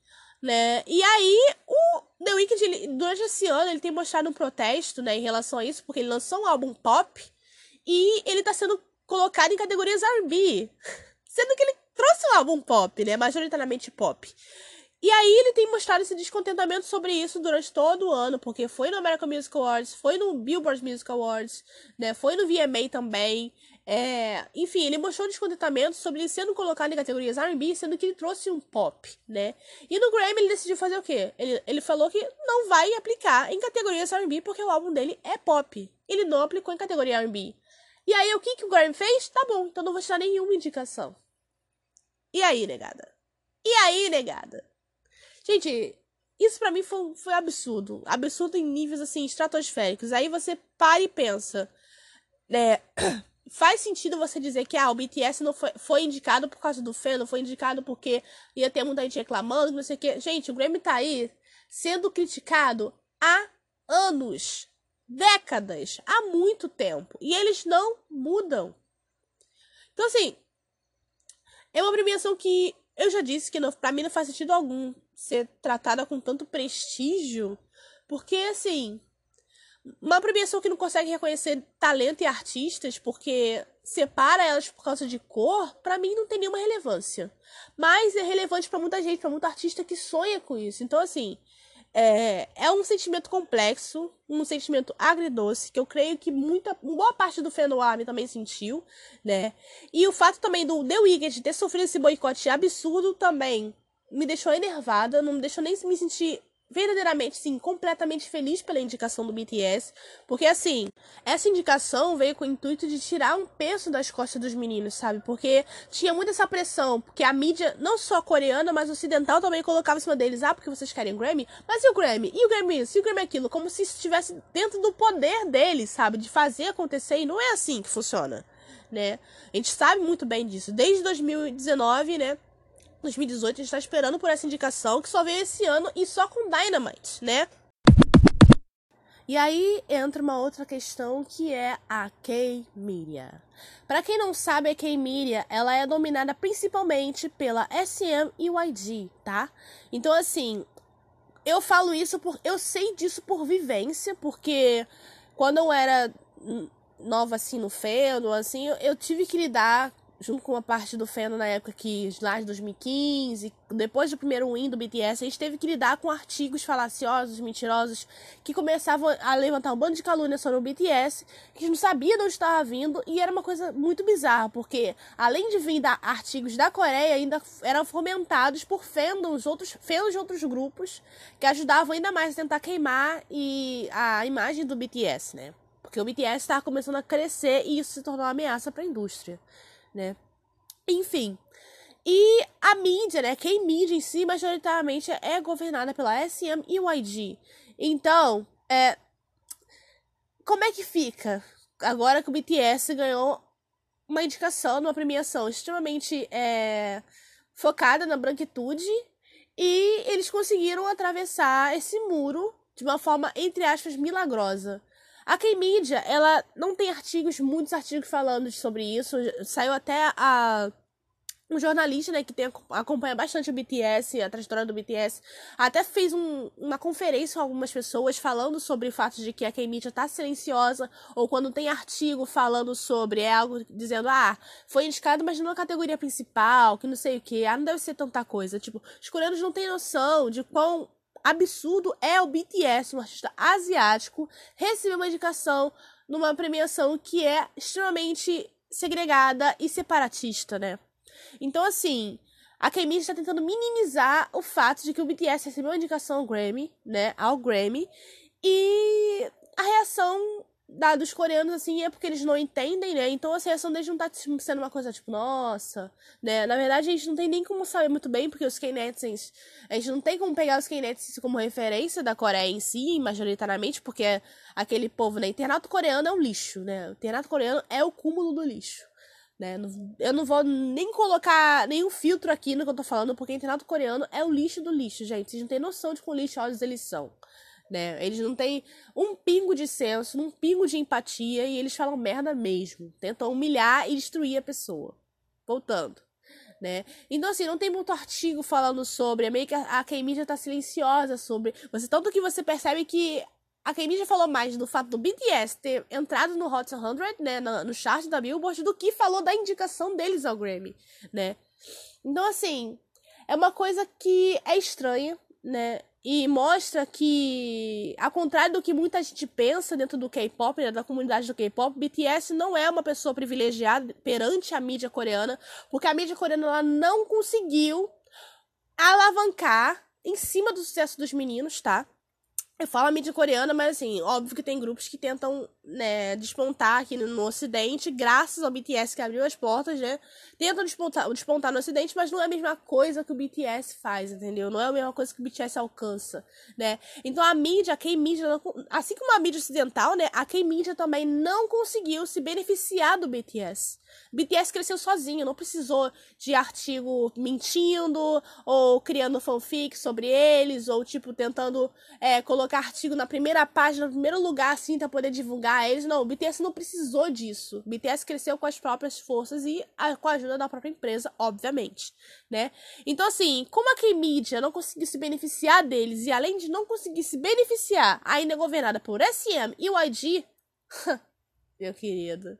Speaker 1: né? E aí, o The Weeknd, durante esse ano, ele tem mostrado um protesto, né, em relação a isso, porque ele lançou um álbum pop e ele tá sendo colocado em categorias R&B, (laughs) sendo que ele trouxe um álbum pop, né, majoritariamente pop. E aí ele tem mostrado esse descontentamento sobre isso durante todo o ano, porque foi no American Music Awards, foi no Billboard Music Awards, né? Foi no VMA também. É, enfim, ele mostrou descontentamento sobre ele sendo colocado em categorias R&B, sendo que ele trouxe um pop, né? E no Grammy ele decidiu fazer o quê? Ele, ele falou que não vai aplicar em categorias R&B porque o álbum dele é pop. Ele não aplicou em categoria R&B. E aí o que, que o Grammy fez? Tá bom, então não vou te dar nenhuma indicação. E aí, negada? E aí, negada? Gente, isso para mim foi, foi absurdo. Absurdo em níveis assim estratosféricos. Aí você para e pensa, né? (clears throat) Faz sentido você dizer que ah, o BTS não foi, foi indicado por causa do fã, não foi indicado porque ia ter muita gente reclamando, não sei o quê. Gente, o Grammy tá aí sendo criticado há anos, décadas, há muito tempo. E eles não mudam. Então, assim, é uma premiação que eu já disse que não, pra mim não faz sentido algum ser tratada com tanto prestígio, porque assim, uma premiação que não consegue reconhecer talento e artistas porque separa elas por causa de cor, para mim não tem nenhuma relevância. Mas é relevante para muita gente, para muito artista que sonha com isso. Então assim, é, é um sentimento complexo, um sentimento agridoce, que eu creio que muita, boa parte do Fenoame também sentiu, né? E o fato também do The Weeknd ter sofrido esse boicote absurdo também me deixou enervada, não me deixou nem me sentir verdadeiramente, sim, completamente feliz pela indicação do BTS, porque assim, essa indicação veio com o intuito de tirar um peso das costas dos meninos, sabe? Porque tinha muita essa pressão, porque a mídia, não só coreana, mas ocidental também colocava em cima deles, ah, porque vocês querem Grammy? Mas e o Grammy? E o Grammy isso? E o Grammy aquilo? Como se estivesse dentro do poder deles, sabe? De fazer acontecer, e não é assim que funciona, né? A gente sabe muito bem disso. Desde 2019, né? 2018, a gente tá esperando por essa indicação que só veio esse ano e só com Dynamite, né? E aí entra uma outra questão que é a K-Media. Para quem não sabe, a K-Media, ela é dominada principalmente pela SM e YG, tá? Então assim, eu falo isso por eu sei disso por vivência, porque quando eu era nova assim no feno, assim, eu tive que lidar junto com uma parte do fandom na época que, lá de 2015, depois do primeiro win do BTS, a gente teve que lidar com artigos falaciosos, mentirosos, que começavam a levantar um bando de calúnia sobre o BTS, que a gente não sabia de onde estava vindo, e era uma coisa muito bizarra, porque além de vir da artigos da Coreia, ainda eram fomentados por fandoms, outros, fandoms de outros grupos, que ajudavam ainda mais a tentar queimar e a imagem do BTS, né? Porque o BTS estava começando a crescer e isso se tornou uma ameaça para a indústria né? Enfim. E a mídia, né? Quem mídia em si, majoritariamente é governada pela SM e YG. Então, é. Como é que fica? Agora que o BTS ganhou uma indicação numa premiação extremamente é, focada na branquitude e eles conseguiram atravessar esse muro de uma forma, entre aspas, milagrosa. A K-Media, ela não tem artigos, muitos artigos falando sobre isso. Saiu até a um jornalista, né, que tem, acompanha bastante o BTS, a trajetória do BTS, até fez um, uma conferência com algumas pessoas falando sobre o fato de que a K-Media tá silenciosa, ou quando tem artigo falando sobre, é algo dizendo, ah, foi indicado, mas não na categoria principal, que não sei o que, ah, não deve ser tanta coisa. Tipo, os coreanos não têm noção de quão absurdo é o BTS, um artista asiático, receber uma indicação numa premiação que é extremamente segregada e separatista, né? Então, assim, a K-Mid está tentando minimizar o fato de que o BTS recebeu uma indicação ao Grammy, né? Ao Grammy. E a reação da, dos coreanos, assim, é porque eles não entendem, né? Então assim, a reação deles não tá sendo uma coisa tipo, nossa, né? Na verdade, a gente não tem nem como saber muito bem, porque os K-Nets, a gente não tem como pegar os K-Nets como referência da Coreia em si, majoritariamente, porque aquele povo, né? Internato coreano é um lixo, né? O internato coreano é o cúmulo do lixo. Né? Eu não vou nem colocar nenhum filtro aqui no que eu tô falando, porque internato coreano é o lixo do lixo, gente. Vocês não têm noção de quão lixosos eles são né? Eles não têm um pingo de senso, um pingo de empatia e eles falam merda mesmo. Tentam humilhar e destruir a pessoa. Voltando. Né? Então, assim, não tem muito artigo falando sobre. É meio que a, K-Media tá silenciosa sobre. Você, tanto que você percebe que a K-Media falou mais do fato do BTS ter entrado no Hot 100, né, no, no chart da Billboard, do que falou da indicação deles ao Grammy, né? Então, assim, é uma coisa que é estranha, né? E mostra que, ao contrário do que muita gente pensa dentro do K-pop, né, da comunidade do K-pop, BTS não é uma pessoa privilegiada perante a mídia coreana, porque a mídia coreana ela não conseguiu alavancar em cima do sucesso dos meninos, tá? Eu falo a mídia coreana, mas assim, óbvio que tem grupos que tentam, né, despontar aqui no, no Ocidente, graças ao BTS que abriu as portas, né? Tentam despontar, despontar no Ocidente, mas não é a mesma coisa que o BTS faz, entendeu? Não é a mesma coisa que o BTS alcança, né? Então a mídia, a K-mídia, assim como a mídia ocidental, né, a K-mídia também não conseguiu se beneficiar do BTS. BTS cresceu sozinho, não precisou de artigo mentindo ou criando fanfic sobre eles ou tipo tentando é, colocar artigo na primeira página, no primeiro lugar assim para poder divulgar eles. Não, o BTS não precisou disso. O BTS cresceu com as próprias forças e a, com a ajuda da própria empresa, obviamente, né? Então assim, como a K-Media não conseguiu se beneficiar deles e além de não conseguir se beneficiar, ainda é governada por SM e YG, (laughs) meu querido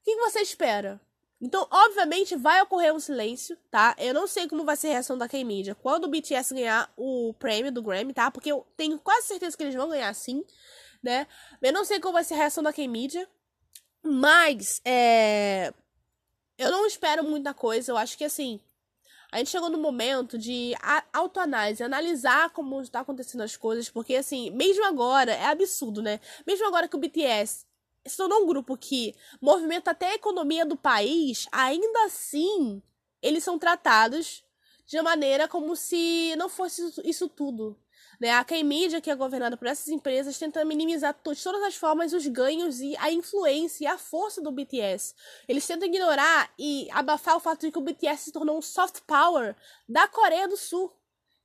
Speaker 1: o que você espera? Então, obviamente, vai ocorrer um silêncio, tá? Eu não sei como vai ser a reação da K-Media quando o BTS ganhar o prêmio do Grammy, tá? Porque eu tenho quase certeza que eles vão ganhar sim, né? Eu não sei como vai ser a reação da K-Media, mas, é... Eu não espero muita coisa, eu acho que, assim... A gente chegou no momento de autoanálise, analisar como está acontecendo as coisas, porque, assim, mesmo agora, é absurdo, né? Mesmo agora que o BTS se tornou um grupo que movimenta até a economia do país, ainda assim eles são tratados de maneira como se não fosse isso tudo. Né? A K-Media, que é governada por essas empresas, tenta minimizar de todas as formas os ganhos e a influência e a força do BTS. Eles tentam ignorar e abafar o fato de que o BTS se tornou um soft power da Coreia do Sul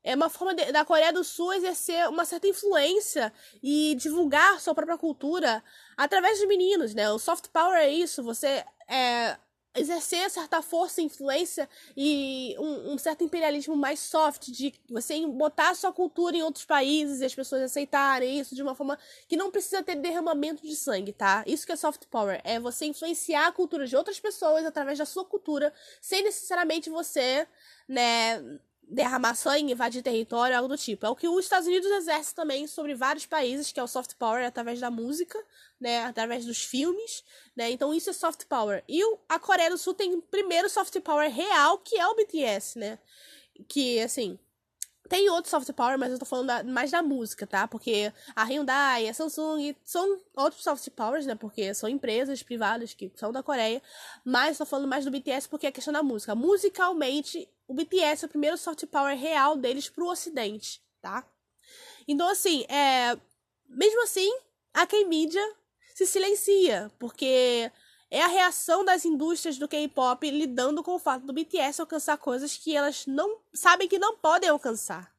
Speaker 1: é uma forma de, da Coreia do Sul exercer uma certa influência e divulgar sua própria cultura através de meninos, né? O soft power é isso, você é, exercer certa força, influência e um, um, certo imperialismo mais soft, de você botar sua cultura em outros países e as pessoas aceitarem isso de uma forma que não precisa ter derramamento de sangue, tá? Isso que é soft power, é você influenciar a cultura de outras pessoas através da sua cultura, sem necessariamente você, né, derramar sangue, invadir território, algo do tipo. É o que os Estados Unidos exerce também sobre vários países, que é o soft power através da música, né, através dos filmes, né? Então isso é soft power. E a Coreia do Sul tem o primeiro soft power real, que é o BTS, né? Que assim, tem outro soft power, mas eu tô falando da, mais da música, tá? Porque a Hyundai, a Samsung são outros soft powers, né? Porque são empresas privadas que são da Coreia. Mas tô falando mais do BTS porque é questão da música. Musicalmente, o BTS é o primeiro soft power real deles pro ocidente, tá? Então, assim, é... mesmo assim, a K-Media se silencia, porque é a reação das indústrias do K-pop lidando com o fato do BTS alcançar coisas que elas não sabem que não podem alcançar,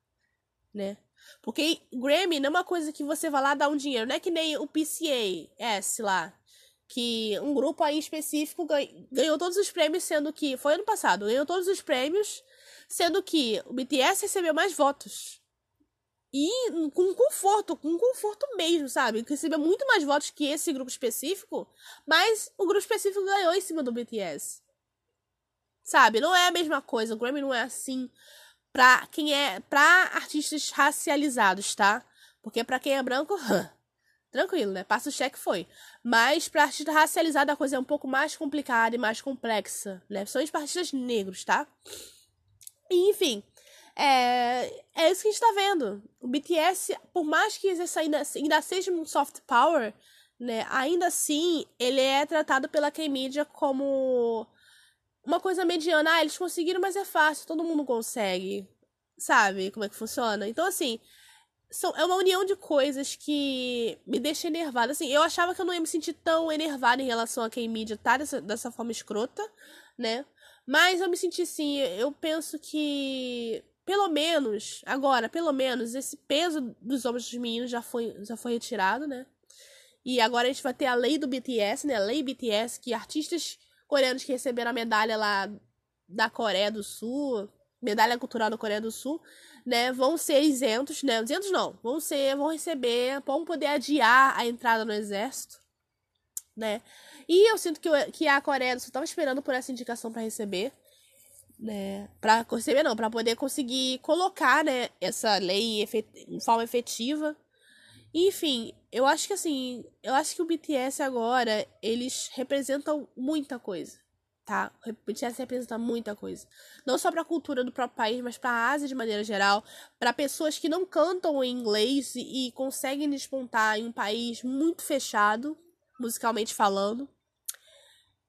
Speaker 1: né? Porque Grammy não é uma coisa que você vai lá dar um dinheiro, não é que nem o PCA S lá, que um grupo aí específico ganhou todos os prêmios, sendo que foi ano passado, ganhou todos os prêmios, sendo que o BTS recebeu mais votos. E com conforto, com conforto mesmo, sabe? Recebeu muito mais votos que esse grupo específico, mas o grupo específico ganhou em cima do BTS. Sabe? Não é a mesma coisa. O Grammy não é assim pra quem é. pra artistas racializados, tá? Porque pra quem é branco, (laughs) tranquilo, né? Passa o cheque foi. Mas pra artista racializado a coisa é um pouco mais complicada e mais complexa, né? Principalmente pra artistas negros, tá? Enfim. É, é isso que a gente tá vendo. O BTS, por mais que ainda, ainda seja um soft power, né? Ainda assim, ele é tratado pela K-Media como uma coisa mediana. Ah, eles conseguiram, mas é fácil, todo mundo consegue. Sabe como é que funciona? Então, assim, são, é uma união de coisas que me deixa enervada. Assim, eu achava que eu não ia me sentir tão enervada em relação a K-Media tá dessa, dessa forma escrota, né? Mas eu me senti assim, eu penso que pelo menos, agora, pelo menos, esse peso dos ombros dos meninos já foi, já foi retirado, né? E agora a gente vai ter a lei do BTS, né? A lei BTS, que artistas coreanos que receberam a medalha lá da Coreia do Sul, medalha cultural da Coreia do Sul, né, vão ser isentos, né, isentos não, vão ser, vão receber, vão poder adiar a entrada no exército, né, e eu sinto que, que a Coreia do Sul estava esperando por essa indicação para receber, né, para receber não, para poder conseguir colocar, né, essa lei em forma efetiva, enfim, eu acho que assim, eu acho que o BTS agora, eles representam muita coisa, tá? O BTS representa muita coisa. Não só para a cultura do próprio país, mas para a Ásia de maneira geral, para pessoas que não cantam em inglês e conseguem despontar em um país muito fechado, musicalmente falando.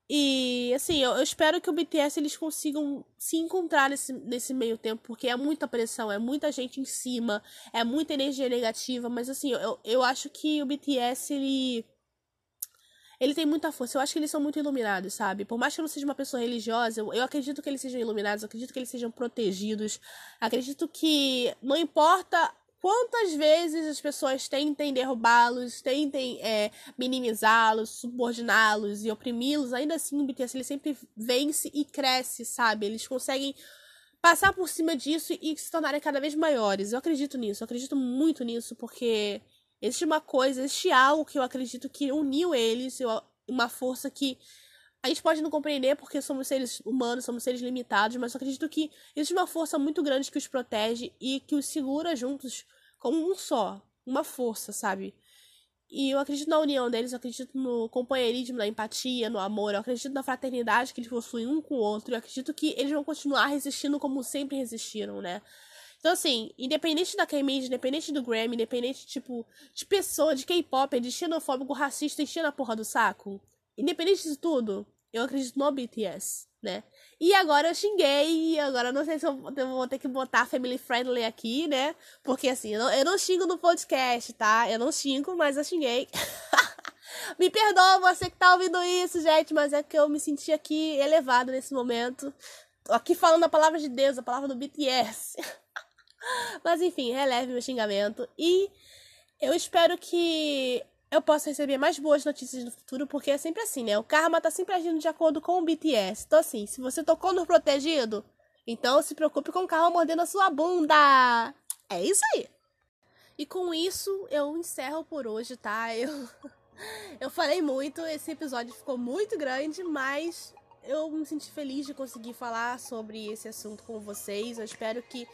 Speaker 1: E, assim, eu, eu, espero que o BTS eles consigam se encontrar nesse, nesse meio tempo, porque é muita pressão, é muita gente em cima, é muita energia negativa, mas, assim, eu, eu acho que o BTS, ele. Ele tem muita força. Eu acho que eles são muito iluminados, sabe? Por mais que eu não seja uma pessoa religiosa, eu, eu acredito que eles sejam iluminados, eu acredito que eles sejam protegidos. Acredito que não importa Quantas vezes as pessoas tentem derrubá-los, tentem é, minimizá-los, subordiná-los e oprimi-los, ainda assim o BTS ele sempre vence e cresce, sabe? Eles conseguem passar por cima disso e se tornarem cada vez maiores. Eu acredito nisso, eu acredito muito nisso, porque existe uma coisa, existe algo que eu acredito que uniu eles, uma força que a gente pode não compreender porque somos seres humanos, somos seres limitados, mas eu acredito que existe uma força muito grande que os protege e que os segura juntos como um só, uma força, sabe? E eu acredito na união deles, eu acredito no companheirismo, na empatia, no amor, eu acredito na fraternidade que eles possuem um com o outro, eu acredito que eles vão continuar resistindo como sempre resistiram, né? Então, assim, independente da K-Mid, independente do Grammy, independente, tipo, de pessoa, de K-pop, de xenofóbico, racista, enchendo a porra do saco, independente disso tudo, eu acredito no BTS, né? E agora eu xinguei, agora não sei se eu, vou ter que botar family friendly aqui, né? Porque assim, eu não, eu não xingo no podcast, tá? Eu não xingo, mas eu xinguei. (laughs) me perdoa você que tá ouvindo isso, gente, mas é que eu me senti aqui elevado nesse momento. Tô aqui falando a palavra de Deus, a palavra do BTS. (laughs) mas enfim, releve meu xingamento. E eu espero que eu posso receber mais boas notícias no futuro, porque é sempre assim, né? O karma tá sempre agindo de acordo com o BTS. Então, assim, se você tocou no protegido, então se preocupe com o karma mordendo a sua bunda. É isso aí. E com isso, eu encerro por hoje, tá? Eu, (laughs) eu falei muito, esse episódio ficou muito grande, mas eu me senti feliz de conseguir falar sobre esse assunto com vocês. Eu espero que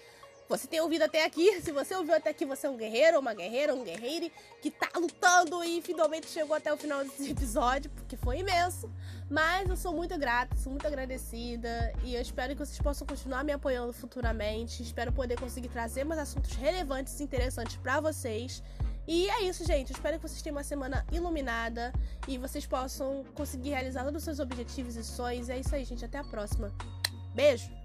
Speaker 1: você tem ouvido até aqui. (laughs) Se você ouviu até aqui, você é um guerreiro, uma guerreira, um guerreiro que tá lutando e finalmente chegou até o final desse (laughs) episódio, porque foi imenso. Mas eu sou muito grata, sou muito agradecida e eu espero que vocês possam continuar me apoiando futuramente. Espero poder conseguir trazer mais assuntos relevantes e interessantes para vocês. E é isso, gente. Eu espero que vocês tenham uma semana iluminada e vocês possam conseguir realizar todos os seus objetivos e sonhos. É isso aí, gente. Até a próxima. Beijo!